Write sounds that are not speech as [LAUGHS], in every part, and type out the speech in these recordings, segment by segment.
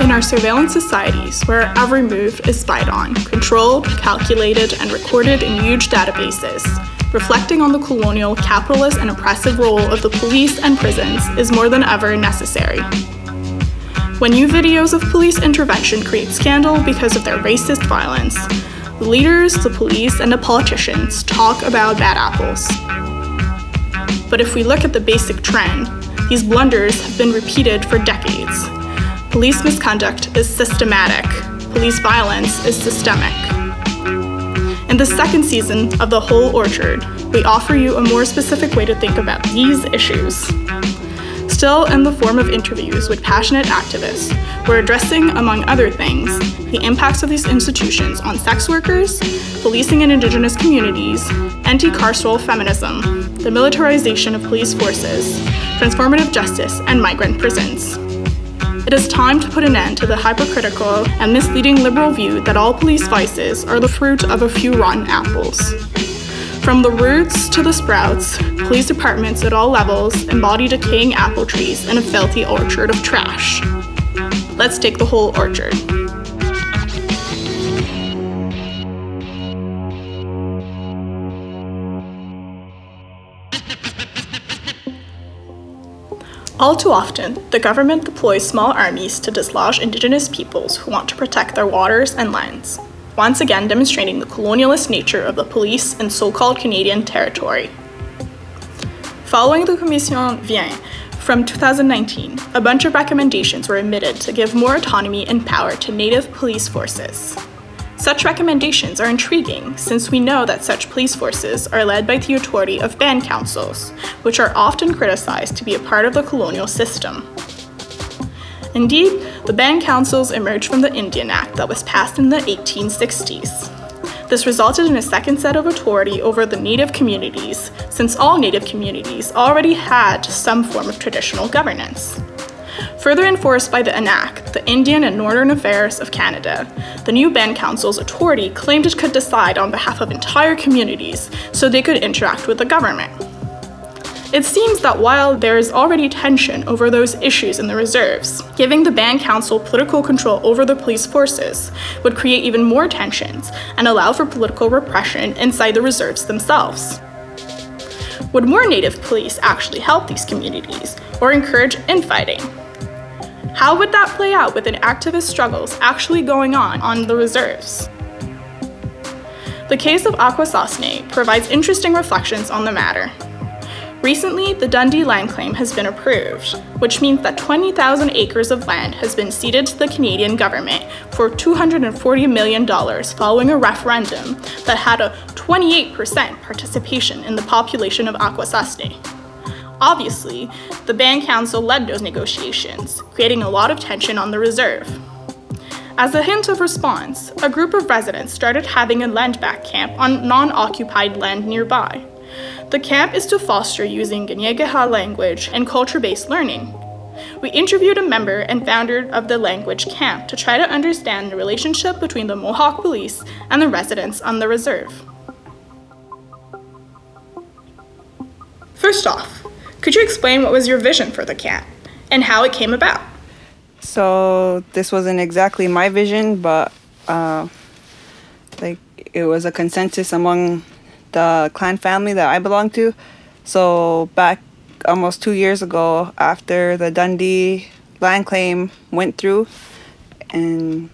In our surveillance societies, where every move is spied on, controlled, calculated, and recorded in huge databases, reflecting on the colonial, capitalist, and oppressive role of the police and prisons is more than ever necessary. When new videos of police intervention create scandal because of their racist violence, the leaders, the police, and the politicians talk about bad apples. But if we look at the basic trend, these blunders have been repeated for decades. Police misconduct is systematic, police violence is systemic. In the second season of The Whole Orchard, we offer you a more specific way to think about these issues still in the form of interviews with passionate activists, we're addressing, among other things, the impacts of these institutions on sex workers, policing in indigenous communities, anti carceral feminism, the militarization of police forces, transformative justice, and migrant prisons. It is time to put an end to the hypercritical and misleading liberal view that all police vices are the fruit of a few rotten apples. From the roots to the sprouts, police departments at all levels embody decaying apple trees in a filthy orchard of trash. Let's take the whole orchard. All too often, the government deploys small armies to dislodge indigenous peoples who want to protect their waters and lands once again demonstrating the colonialist nature of the police in so called Canadian territory. Following the Commission Viens from 2019, a bunch of recommendations were emitted to give more autonomy and power to Native police forces. Such recommendations are intriguing since we know that such police forces are led by the authority of band councils, which are often criticized to be a part of the colonial system. Indeed, the band councils emerged from the Indian Act that was passed in the 1860s. This resulted in a second set of authority over the Native communities, since all Native communities already had some form of traditional governance. Further enforced by the INAC, the Indian and Northern Affairs of Canada, the new band council's authority claimed it could decide on behalf of entire communities so they could interact with the government. It seems that while there is already tension over those issues in the reserves, giving the band council political control over the police forces would create even more tensions and allow for political repression inside the reserves themselves. Would more native police actually help these communities or encourage infighting? How would that play out within activist struggles actually going on on the reserves? The case of Akwesasne provides interesting reflections on the matter. Recently, the Dundee land claim has been approved, which means that 20,000 acres of land has been ceded to the Canadian government for $240 million following a referendum that had a 28% participation in the population of Akwesasne. Obviously, the Band Council led those negotiations, creating a lot of tension on the reserve. As a hint of response, a group of residents started having a land back camp on non occupied land nearby. The camp is to foster using Kanien'keha language and culture based learning. We interviewed a member and founder of the language camp to try to understand the relationship between the Mohawk police and the residents on the reserve. First off, could you explain what was your vision for the camp and how it came about? So, this wasn't exactly my vision, but uh, like it was a consensus among the clan family that I belong to. So back almost two years ago, after the Dundee land claim went through and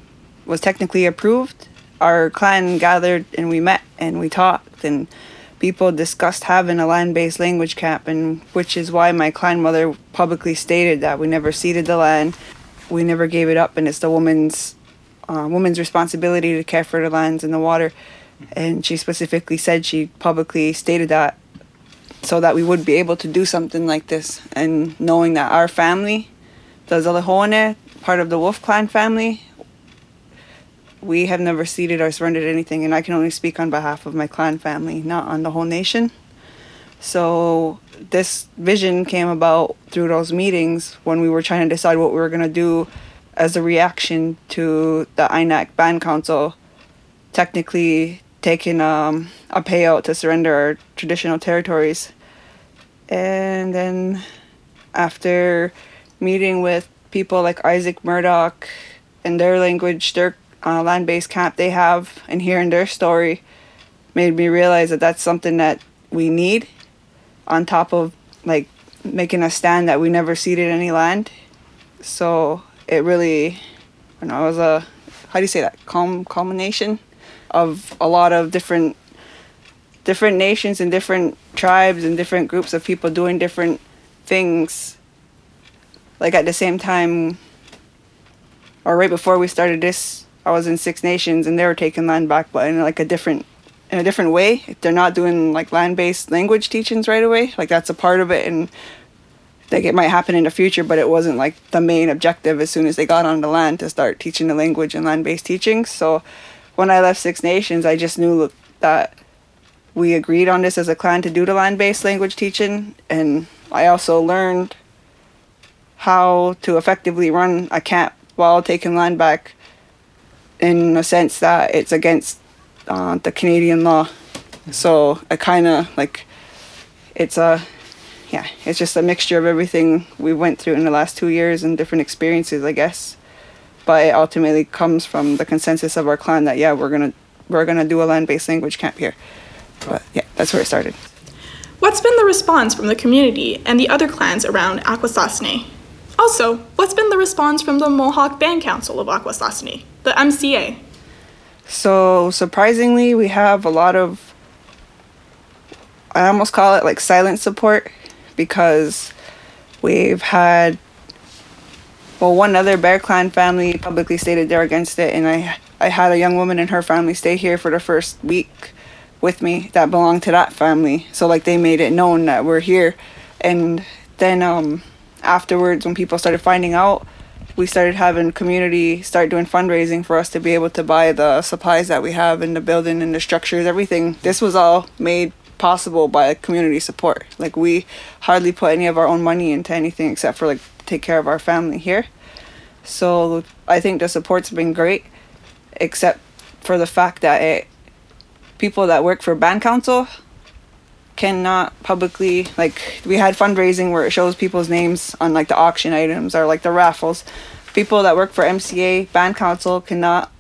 was technically approved, our clan gathered and we met and we talked and people discussed having a land-based language camp and which is why my clan mother publicly stated that we never ceded the land we never gave it up and it's the woman's uh, woman's responsibility to care for the lands and the water and she specifically said she publicly stated that so that we would be able to do something like this. And knowing that our family the Zalihone, part of the Wolf Clan family, we have never ceded or surrendered anything, and I can only speak on behalf of my clan family, not on the whole nation. So this vision came about through those meetings when we were trying to decide what we were gonna do as a reaction to the INAC Band Council. Technically taking um, a payout to surrender our traditional territories. And then after meeting with people like Isaac Murdoch and their language, their uh, land based camp they have, and hearing their story made me realize that that's something that we need on top of like making a stand that we never ceded any land. So it really, you know, it was a, how do you say that, Culm- culmination of a lot of different different nations and different tribes and different groups of people doing different things like at the same time or right before we started this i was in six nations and they were taking land back but in like a different in a different way. They're not doing like land-based language teachings right away. Like that's a part of it and like it might happen in the future but it wasn't like the main objective as soon as they got on the land to start teaching the language and land-based teachings so when i left six nations i just knew that we agreed on this as a clan to do the land-based language teaching and i also learned how to effectively run a camp while taking land back in a sense that it's against uh, the canadian law. So i kind of like it's a yeah it's just a mixture of everything we went through in the last two years and different experiences i guess but it ultimately comes from the consensus of our clan that yeah we're gonna we're gonna do a land-based language camp here but yeah, that's where it started. What's been the response from the community and the other clans around Akwesasne? Also, what's been the response from the Mohawk Band Council of Akwesasne, the MCA? So, surprisingly, we have a lot of, I almost call it like silent support because we've had, well, one other Bear Clan family publicly stated they're against it, and I, I had a young woman and her family stay here for the first week with me that belonged to that family. So like they made it known that we're here. And then um afterwards when people started finding out, we started having community start doing fundraising for us to be able to buy the supplies that we have in the building and the structures, everything. This was all made possible by community support. Like we hardly put any of our own money into anything except for like take care of our family here. So I think the support's been great, except for the fact that it people that work for band council cannot publicly like we had fundraising where it shows people's names on like the auction items or like the raffles people that work for mca band council cannot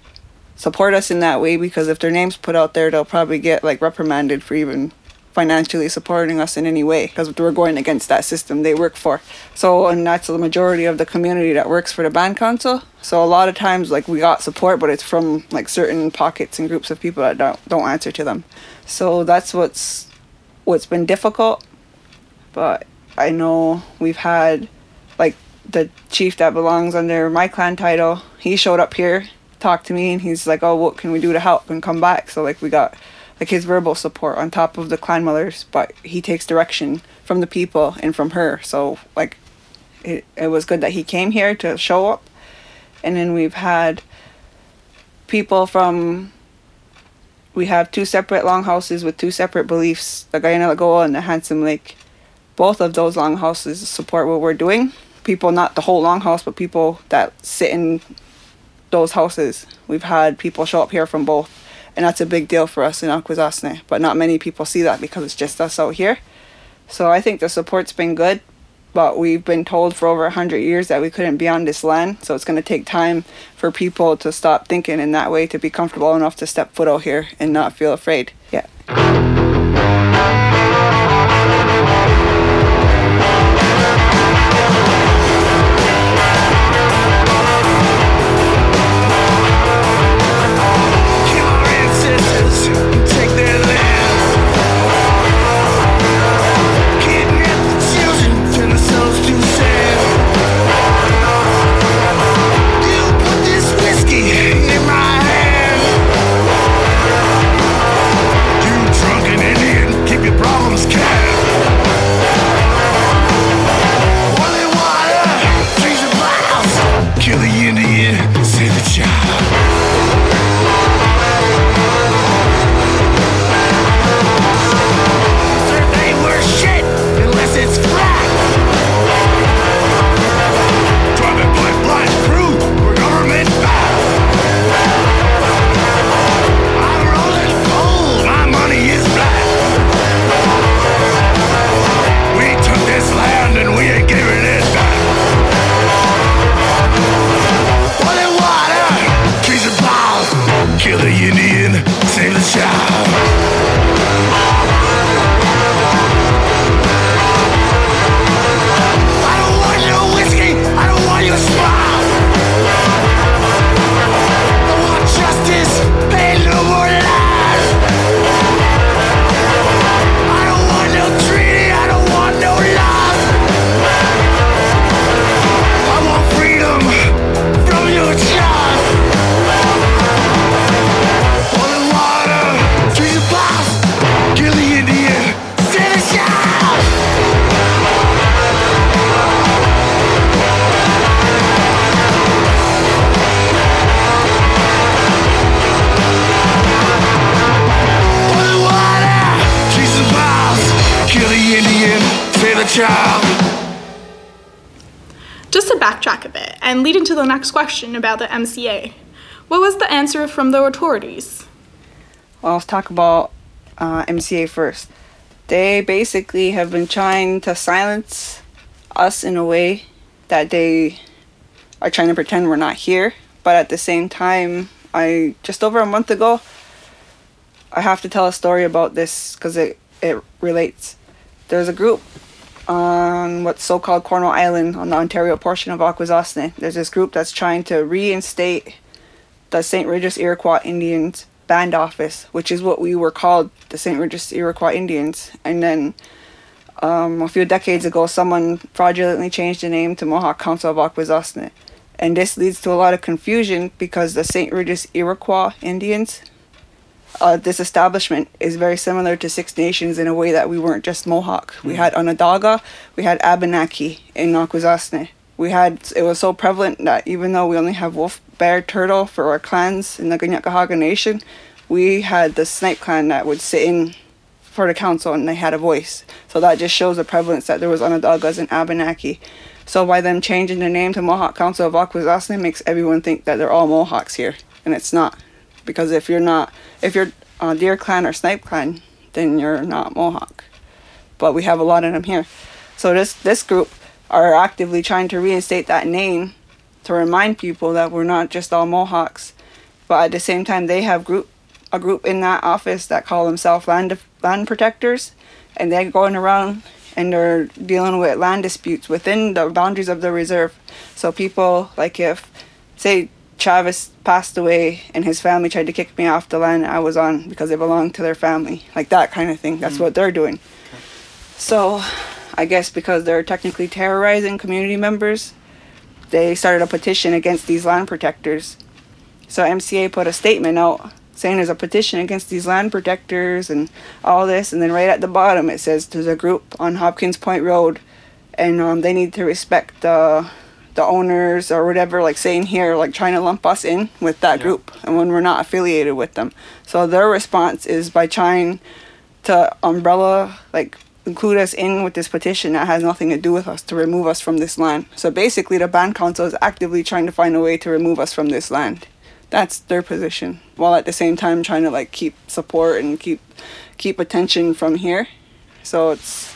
support us in that way because if their names put out there they'll probably get like reprimanded for even financially supporting us in any way because we're going against that system they work for. So, and that's the majority of the community that works for the band council. So a lot of times, like we got support, but it's from like certain pockets and groups of people that don't don't answer to them. So that's what's what's been difficult. But I know we've had like the chief that belongs under my clan title. He showed up here, talked to me, and he's like, "Oh, what can we do to help?" and come back. So like we got like his verbal support on top of the clan mothers, but he takes direction from the people and from her. So like it, it was good that he came here to show up. And then we've had people from we have two separate longhouses with two separate beliefs, the Guyana Lagoa and the Handsome Lake. Both of those longhouses support what we're doing. People not the whole longhouse, but people that sit in those houses. We've had people show up here from both and that's a big deal for us in Akwesasne. But not many people see that because it's just us out here. So I think the support's been good, but we've been told for over 100 years that we couldn't be on this land. So it's going to take time for people to stop thinking in that way to be comfortable enough to step foot out here and not feel afraid. Yeah. The next question about the MCA, what was the answer from the authorities? Well, let's talk about uh, MCA first. They basically have been trying to silence us in a way that they are trying to pretend we're not here. But at the same time, I just over a month ago, I have to tell a story about this because it, it relates. There's a group on what's so-called Cornwall Island on the Ontario portion of Akwesasne. There's this group that's trying to reinstate the St. Regis Iroquois Indians band office, which is what we were called, the St. Regis Iroquois Indians. And then um, a few decades ago, someone fraudulently changed the name to Mohawk Council of Akwesasne. And this leads to a lot of confusion because the St. Regis Iroquois Indians, uh, this establishment is very similar to Six Nations in a way that we weren't just Mohawk. We had Onondaga, we had Abenaki in Akwesasne. We had, it was so prevalent that even though we only have wolf, bear, turtle for our clans in the Kanien'kehá:ka Nation, we had the Snipe clan that would sit in for the council and they had a voice. So that just shows the prevalence that there was Onondagas and Abenaki. So by them changing the name to Mohawk Council of Akwesasne makes everyone think that they're all Mohawks here, and it's not. Because if you're not, if you're uh, Deer Clan or Snipe Clan, then you're not Mohawk. But we have a lot of them here. So this this group are actively trying to reinstate that name to remind people that we're not just all Mohawks. But at the same time, they have group a group in that office that call themselves land land protectors, and they're going around and they're dealing with land disputes within the boundaries of the reserve. So people like if say Travis passed away and his family tried to kick me off the land I was on because it belonged to their family, like that kind of thing. That's what they're doing. So, I guess because they're technically terrorizing community members, they started a petition against these land protectors. So MCA put a statement out saying there's a petition against these land protectors and all this, and then right at the bottom it says there's a group on Hopkins Point Road, and um, they need to respect the the owners or whatever, like saying here, like trying to lump us in with that group, and when we're not affiliated with them. So their response is by trying to umbrella like include us in with this petition that has nothing to do with us to remove us from this land. So basically, the band council is actively trying to find a way to remove us from this land. That's their position, while at the same time trying to like keep support and keep keep attention from here. So it's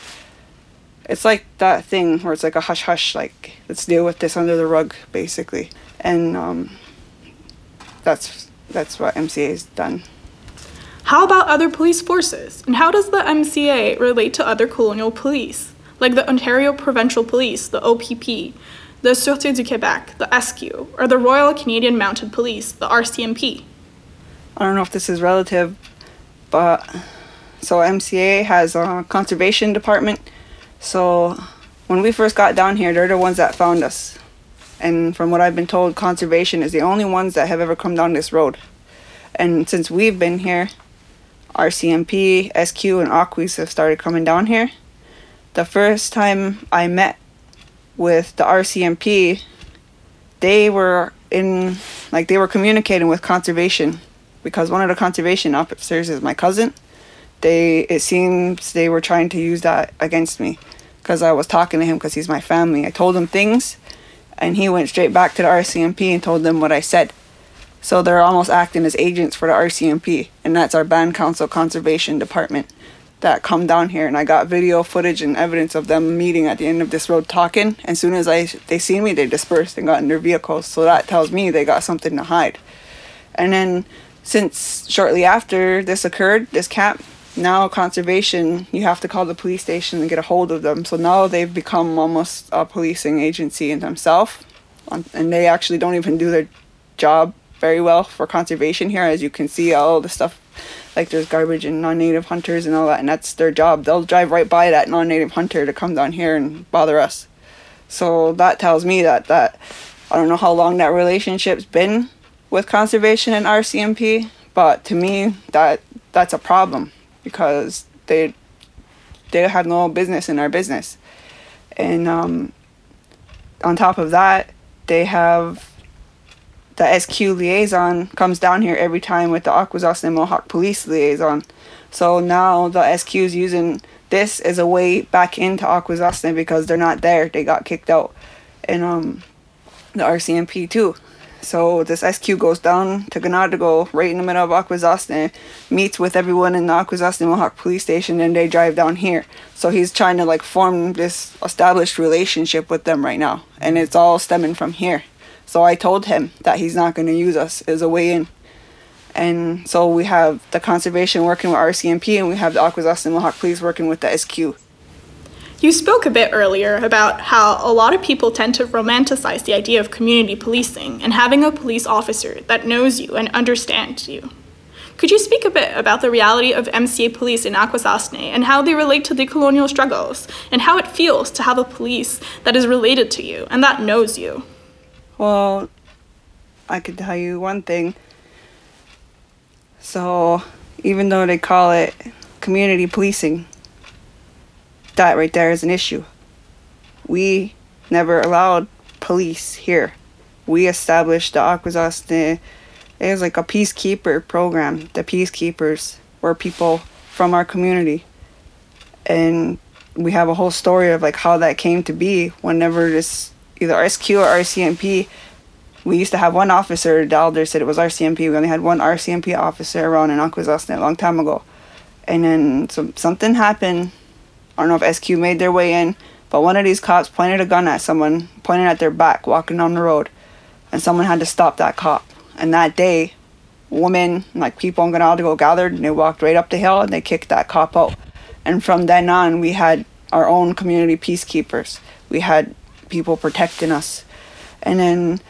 it's like that thing where it's like a hush hush, like let's deal with this under the rug, basically. And um, that's that's what MCA has done. How about other police forces? And how does the MCA relate to other colonial police, like the Ontario Provincial Police, the OPP, the Sûreté du Québec, the SQ, or the Royal Canadian Mounted Police, the RCMP? I don't know if this is relative, but so MCA has a conservation department. So when we first got down here, they're the ones that found us. And from what I've been told, conservation is the only ones that have ever come down this road. And since we've been here, RCMP, SQ, and Aquis have started coming down here. The first time I met with the RCMP, they were in, like, they were communicating with conservation because one of the conservation officers is my cousin. They, it seems they were trying to use that against me because I was talking to him because he's my family. I told him things, and he went straight back to the RCMP and told them what I said. So they're almost acting as agents for the RCMP, and that's our Band Council Conservation Department that come down here. And I got video footage and evidence of them meeting at the end of this road talking. As soon as I they seen me, they dispersed and got in their vehicles. So that tells me they got something to hide. And then since shortly after this occurred, this camp, now conservation, you have to call the police station and get a hold of them. So now they've become almost a policing agency in themselves. Um, and they actually don't even do their job very well for conservation here. As you can see, all the stuff like there's garbage and non-native hunters and all that, and that's their job. They'll drive right by that non-native hunter to come down here and bother us. So that tells me that that I don't know how long that relationship's been with conservation and RCMP, but to me that that's a problem because they they have no business in our business, and um, on top of that, they have the SQ liaison comes down here every time with the Akwesasne Mohawk police liaison. So now the SQ is using this as a way back into Akwesasne because they're not there. They got kicked out. And um, the RCMP too. So this SQ goes down to Ganadago, right in the middle of Akwesasne, meets with everyone in the Akwesasne Mohawk police station, and they drive down here. So he's trying to like form this established relationship with them right now, and it's all stemming from here. So I told him that he's not going to use us as a way in. And so we have the conservation working with RCMP, and we have the Akwesasne Mohawk police working with the SQ. You spoke a bit earlier about how a lot of people tend to romanticize the idea of community policing and having a police officer that knows you and understands you. Could you speak a bit about the reality of MCA police in Akwesasne and how they relate to the colonial struggles and how it feels to have a police that is related to you and that knows you? Well, I could tell you one thing. So, even though they call it community policing, that right there is an issue. We never allowed police here. We established the Akwesasne, it was like a peacekeeper program. The peacekeepers were people from our community. And we have a whole story of like how that came to be whenever this either SQ or RCMP we used to have one officer, the elder said it was RCMP. We only had one RCMP officer around in Akwesasne a long time ago. And then some, something happened I don't know if SQ made their way in, but one of these cops pointed a gun at someone, pointed at their back, walking down the road, and someone had to stop that cop. And that day, women, like people in Ganadago gathered, and they walked right up the hill and they kicked that cop out. And from then on, we had our own community peacekeepers. We had people protecting us. And then,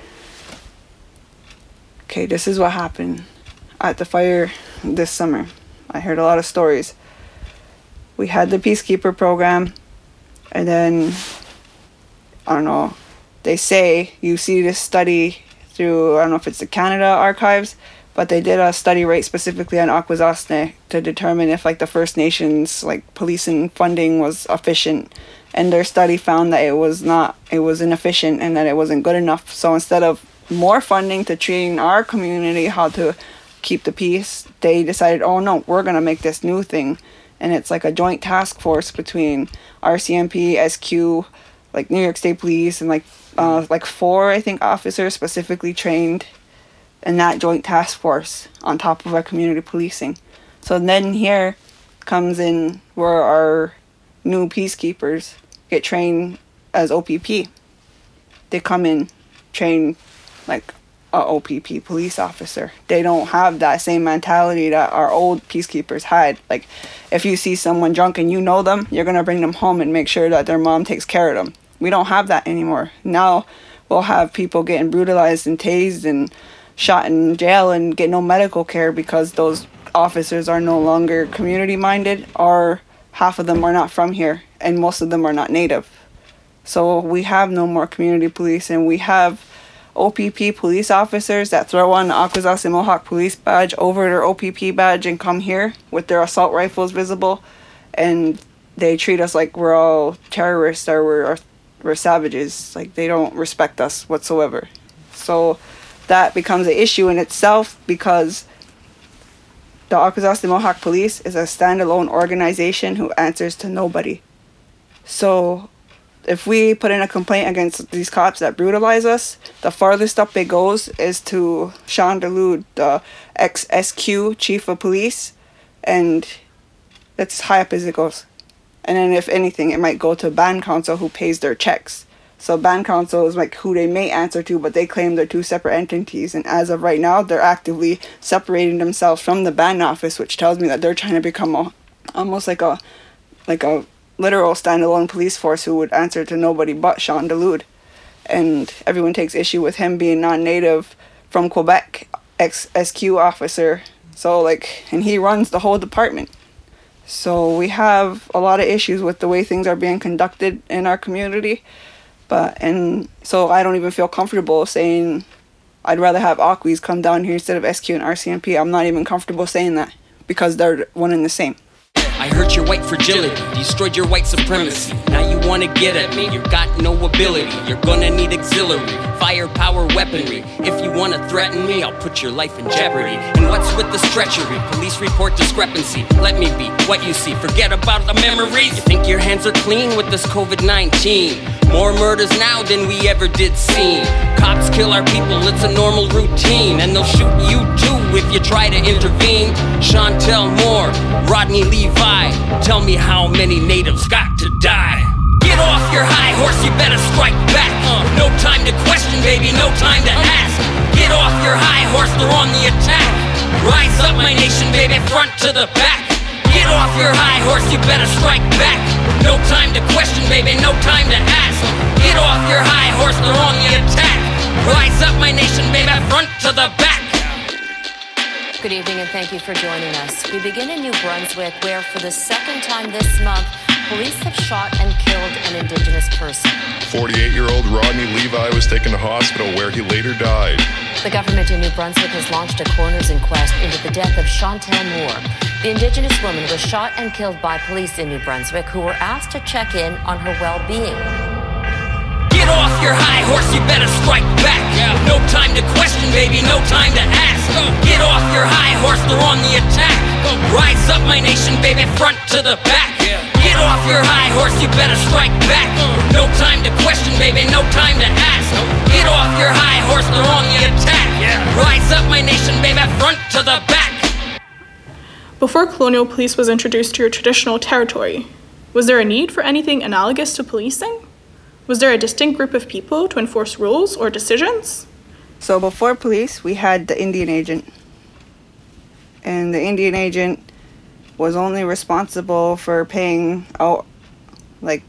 okay, this is what happened at the fire this summer. I heard a lot of stories we had the peacekeeper program and then i don't know they say you see this study through i don't know if it's the canada archives but they did a study right specifically on Akwesasne to determine if like the First Nations like policing funding was efficient. And their study found that it was not it was inefficient and that it wasn't good enough. So instead of more funding to train our community how to keep the peace they decided oh no we're going to make this new thing and it's like a joint task force between RCMP, SQ, like New York State Police, and like uh, like four I think officers specifically trained in that joint task force on top of our community policing. So then here comes in where our new peacekeepers get trained as OPP. They come in, train like a OPP police officer. They don't have that same mentality that our old peacekeepers had. Like, if you see someone drunk and you know them, you're gonna bring them home and make sure that their mom takes care of them. We don't have that anymore. Now, we'll have people getting brutalized and tased and shot in jail and get no medical care because those officers are no longer community minded or half of them are not from here and most of them are not native. So we have no more community police and we have OPP police officers that throw on the Akwesasne Mohawk police badge over their OPP badge and come here with their assault rifles visible, and they treat us like we're all terrorists or we're, we're savages. Like they don't respect us whatsoever. So that becomes an issue in itself because the Akwesasne Mohawk Police is a standalone organization who answers to nobody. So if we put in a complaint against these cops that brutalize us, the farthest up it goes is to Shawn Dulude, the ex SQ chief of police, and that's as high up as it goes. And then, if anything, it might go to band council who pays their checks. So band council is like who they may answer to, but they claim they're two separate entities. And as of right now, they're actively separating themselves from the band office, which tells me that they're trying to become a, almost like a, like a literal standalone police force who would answer to nobody but Shawn Dulude. And everyone takes issue with him being non native from Quebec, ex SQ officer. So, like, and he runs the whole department. So, we have a lot of issues with the way things are being conducted in our community. But, and so I don't even feel comfortable saying I'd rather have Aquis come down here instead of SQ and RCMP. I'm not even comfortable saying that because they're one and the same. I hurt your white fragility, destroyed your white supremacy. Now you wanna get at me, you got no ability. You're gonna need auxiliary, firepower weaponry. If you wanna threaten me, I'll put your life in jeopardy. And what's with the treachery? Police report discrepancy. Let me be what you see. Forget about the memories. You think your hands are clean with this COVID 19? More murders now than we ever did see. Cops kill our people, it's a normal routine. And they'll shoot you too if you try to intervene. Chantel Moore, Rodney Levi, tell me how many natives got to die. Get off your high horse, you better strike back. Uh, no time to question, baby, no time to ask. Get off your high horse, they're on the attack. Rise up, my nation, baby, front to the back. Get off your high horse, you better strike back. No time to question, baby, no time to ask. Get off your high horse, they're on the attack. Rise up, my nation, baby, front to the back. Good evening and thank you for joining us. We begin in New Brunswick, where for the second time this month, police have shot and killed an Indigenous person. 48 year old Rodney Levi was taken to hospital where he later died. The government in New Brunswick has launched a coroner's inquest into the death of Chantel Moore. The Indigenous woman was shot and killed by police in New Brunswick who were asked to check in on her well being. Get off your high horse, you better strike back. No time to question, baby, no time to ask. Get off your high horse, they're on the attack. Rise up, my nation, baby, front to the back. Get off your high horse, you better strike back. No time to question, baby, no time to ask. Get off your high horse, they're on the attack. Rise up, my nation, baby, front to the back. Before colonial police was introduced to your traditional territory, was there a need for anything analogous to policing? Was there a distinct group of people to enforce rules or decisions? So before police, we had the Indian agent. And the Indian agent was only responsible for paying out like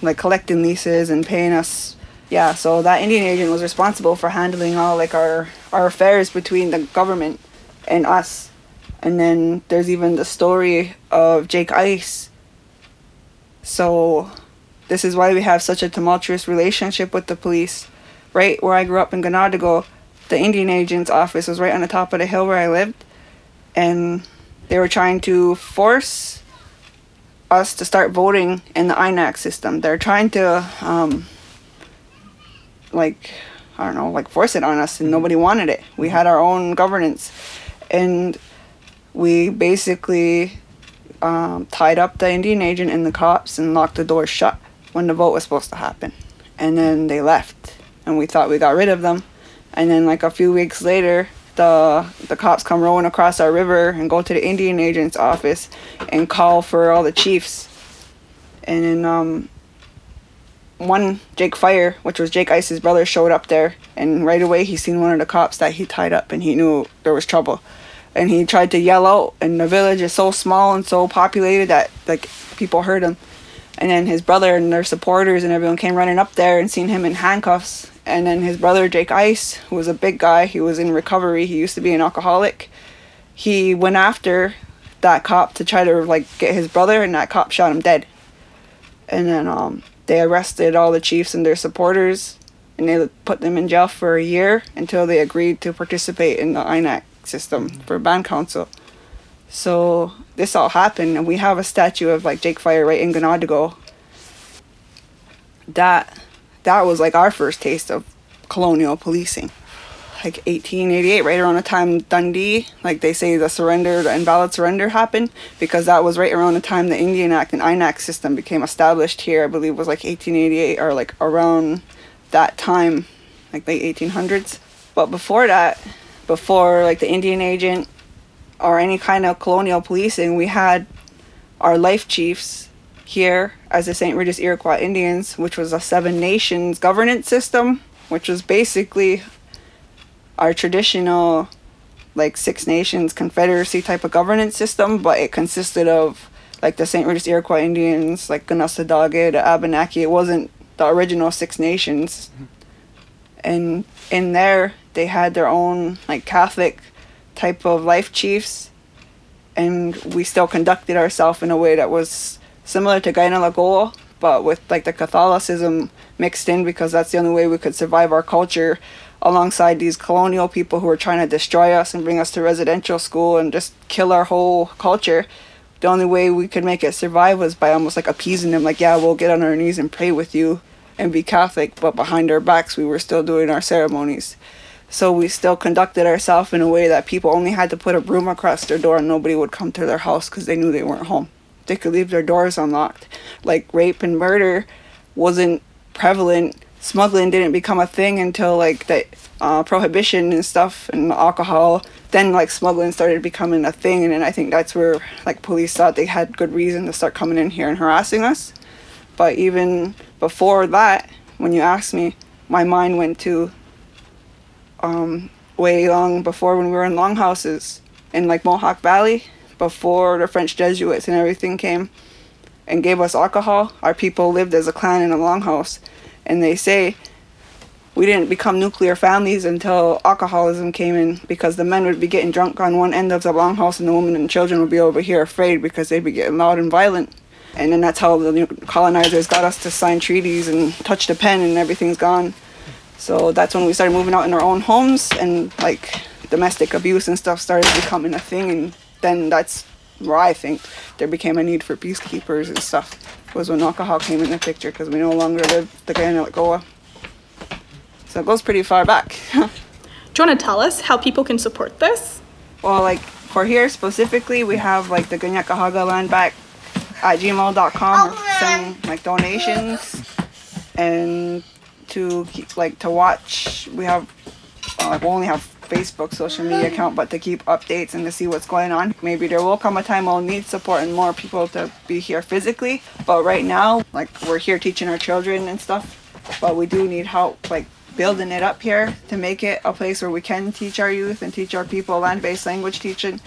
like collecting leases and paying us yeah, so that Indian agent was responsible for handling all like our our affairs between the government and us. And then there's even the story of Jake Ice. So this is why we have such a tumultuous relationship with the police. Right where I grew up in Ganadigo, the Indian agent's office was right on the top of the hill where I lived. And they were trying to force us to start voting in the INAC system. They're trying to, um, like, I don't know, like force it on us, and nobody wanted it. We had our own governance. And we basically um, tied up the Indian agent and the cops and locked the doors shut when the vote was supposed to happen. And then they left, and we thought we got rid of them. And then, like a few weeks later, the the cops come rowing across our river and go to the Indian agent's office and call for all the chiefs. And then um, one Jake Fire, which was Jake Ice's brother, showed up there, and right away he seen one of the cops that he tied up, and he knew there was trouble. And he tried to yell out, and the village is so small and so populated that like people heard him. And then his brother and their supporters and everyone came running up there and seen him in handcuffs. And then his brother Jake Ice, who was a big guy, he was in recovery. He used to be an alcoholic. He went after that cop to try to like get his brother, and that cop shot him dead. And then um, they arrested all the chiefs and their supporters, and they put them in jail for a year until they agreed to participate in the INAC system for band council. So this all happened, and we have a statue of like Jake Fire right in Ganadigo. That that was like our first taste of colonial policing. Like 1888, right around the time Dundee, like they say the surrender, the invalid surrender happened, because that was right around the time the Indian Act and INAC system became established here. I believe was like 1888 or like around that time, like late 1800s. But before that, before like the Indian agent or any kind of colonial policing, we had our life chiefs here as the St. Regis Iroquois Indians, which was a seven nations governance system, which was basically our traditional like Six Nations Confederacy type of governance system, but it consisted of like the St. Regis Iroquois Indians, like Ganassadage, the Abenaki. It wasn't the original Six Nations. And in there, they had their own like Catholic type of life chiefs, and we still conducted ourselves in a way that was similar to Gaina Lagoa, but with like the Catholicism mixed in because that's the only way we could survive our culture alongside these colonial people who were trying to destroy us and bring us to residential school and just kill our whole culture. the only way we could make it survive was by almost like appeasing them, like, yeah, we'll get on our knees and pray with you and be Catholic, but behind our backs, we were still doing our ceremonies. So we still conducted ourselves in a way that people only had to put a broom across their door and nobody would come to their house because they knew they weren't home. They could leave their doors unlocked. Like rape and murder wasn't prevalent. Smuggling didn't become a thing until like the uh, prohibition and stuff and alcohol. Then like smuggling started becoming a thing, and then I think that's where like police thought they had good reason to start coming in here and harassing us. But even before that, when you asked me, my mind went to um, way long before when we were in longhouses in like Mohawk Valley, before the French Jesuits and everything came and gave us alcohol. Our people lived as a clan in a longhouse, and they say we didn't become nuclear families until alcoholism came in because the men would be getting drunk on one end of the longhouse and the women and children would be over here afraid because they'd be getting loud and violent. And then that's how the colonizers got us to sign treaties and touch the pen and everything's gone. So that's when we started moving out in our own homes and like domestic abuse and stuff started becoming a thing. And then that's where I think there became a need for peacekeepers and stuff. Was when alcohol came in the picture because we no longer lived the Goa. So it goes pretty far back. [LAUGHS] Do you want to tell us how people can support this? Well, like for here specifically, we have like the Ganyakahaga land back at gmail.com or send like donations and to keep, like to watch. We have uh, like we only have Facebook social media account, but to keep updates and to see what's going on. Maybe there will come a time we'll need support and more people to be here physically. But right now, like we're here teaching our children and stuff, but we do need help like building it up here to make it a place where we can teach our youth and teach our people land-based language teaching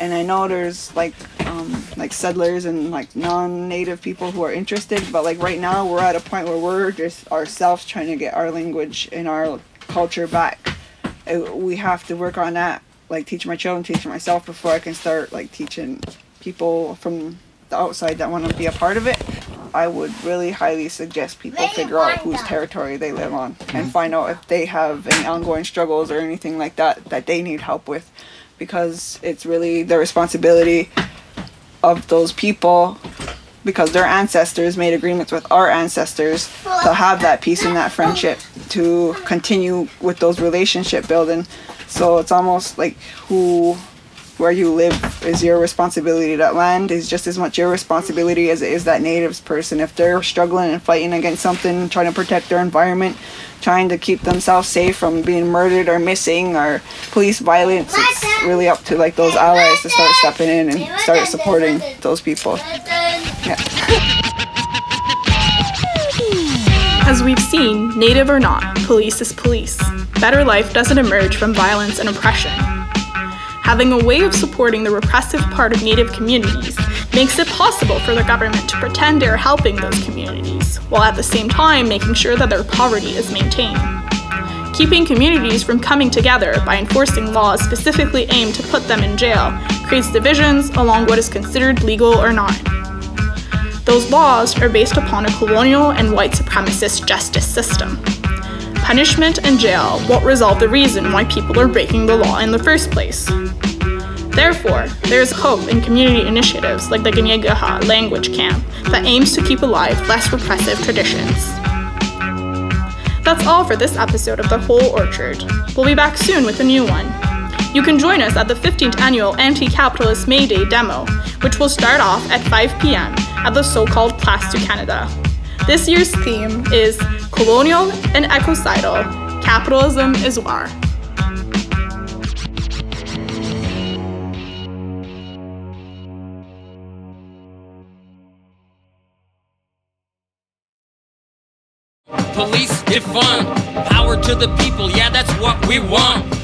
and I know there's like um, like settlers and like non-native people who are interested, but like right now we're at a point where we're just ourselves trying to get our language and our culture back. We have to work on that. Like teach my children, teach myself before I can start like teaching people from the outside that want to be a part of it. I would really highly suggest people figure out whose territory they live on and find out if they have any ongoing struggles or anything like that that they need help with because it's really the responsibility of those people because their ancestors made agreements with our ancestors to have that peace and that friendship to continue with those relationship building. So it's almost like who where you live is your responsibility that land is just as much your responsibility as it is that natives person if they're struggling and fighting against something trying to protect their environment trying to keep themselves safe from being murdered or missing or police violence. It's really up to like those allies to start stepping in and start supporting those people. Yeah. As we've seen, native or not, police is police. Better life doesn't emerge from violence and oppression. Having a way of supporting the repressive part of Native communities makes it possible for the government to pretend they're helping those communities, while at the same time making sure that their poverty is maintained. Keeping communities from coming together by enforcing laws specifically aimed to put them in jail creates divisions along what is considered legal or not. Those laws are based upon a colonial and white supremacist justice system. Punishment and jail won't resolve the reason why people are breaking the law in the first place. Therefore, there is hope in community initiatives like the Kanien'kéha language camp that aims to keep alive less repressive traditions. That's all for this episode of The Whole Orchard. We'll be back soon with a new one. You can join us at the 15th annual Anti Capitalist May Day demo, which will start off at 5 p.m. at the so called Place du Canada. This year's theme is Colonial and Ecocidal Capitalism is War. Police defund. Power to the people, yeah, that's what we want.